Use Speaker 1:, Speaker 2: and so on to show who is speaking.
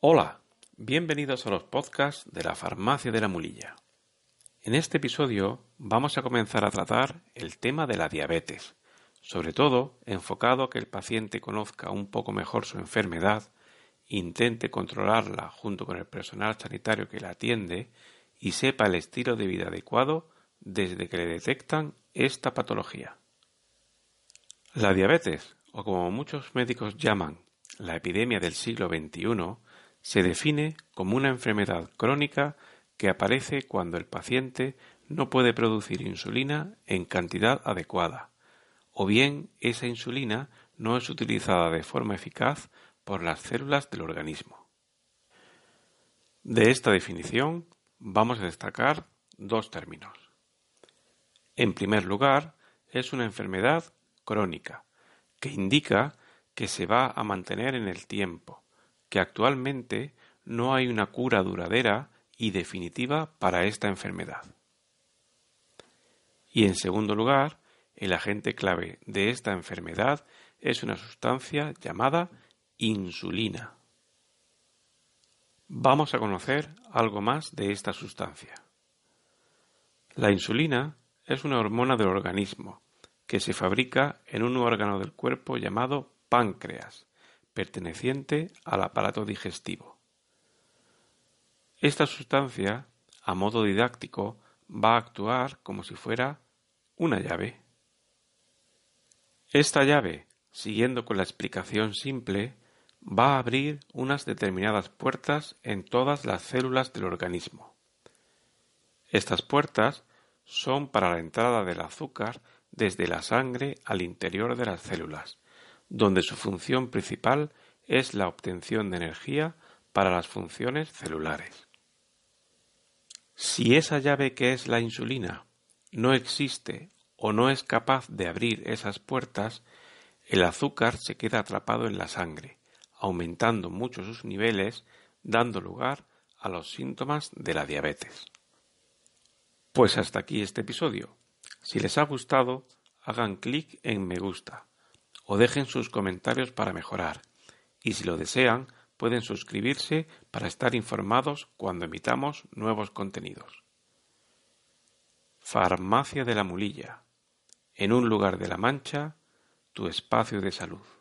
Speaker 1: Hola, bienvenidos a los podcasts de la Farmacia de la Mulilla. En este episodio vamos a comenzar a tratar el tema de la diabetes, sobre todo enfocado a que el paciente conozca un poco mejor su enfermedad, intente controlarla junto con el personal sanitario que la atiende y sepa el estilo de vida adecuado desde que le detectan esta patología. La diabetes, o como muchos médicos llaman la epidemia del siglo XXI, se define como una enfermedad crónica que aparece cuando el paciente no puede producir insulina en cantidad adecuada, o bien esa insulina no es utilizada de forma eficaz por las células del organismo. De esta definición vamos a destacar dos términos. En primer lugar, es una enfermedad crónica, que indica que se va a mantener en el tiempo, que actualmente no hay una cura duradera y definitiva para esta enfermedad. Y en segundo lugar, el agente clave de esta enfermedad es una sustancia llamada insulina. Vamos a conocer algo más de esta sustancia. La insulina es una hormona del organismo que se fabrica en un órgano del cuerpo llamado páncreas perteneciente al aparato digestivo. Esta sustancia, a modo didáctico, va a actuar como si fuera una llave. Esta llave, siguiendo con la explicación simple, va a abrir unas determinadas puertas en todas las células del organismo. Estas puertas son para la entrada del azúcar desde la sangre al interior de las células, donde su función principal es la obtención de energía para las funciones celulares. Si esa llave que es la insulina no existe o no es capaz de abrir esas puertas, el azúcar se queda atrapado en la sangre, aumentando mucho sus niveles, dando lugar a los síntomas de la diabetes. Pues hasta aquí este episodio. Si les ha gustado, hagan clic en me gusta o dejen sus comentarios para mejorar. Y si lo desean, pueden suscribirse para estar informados cuando emitamos nuevos contenidos. Farmacia de la Mulilla. En un lugar de la Mancha, tu espacio de salud.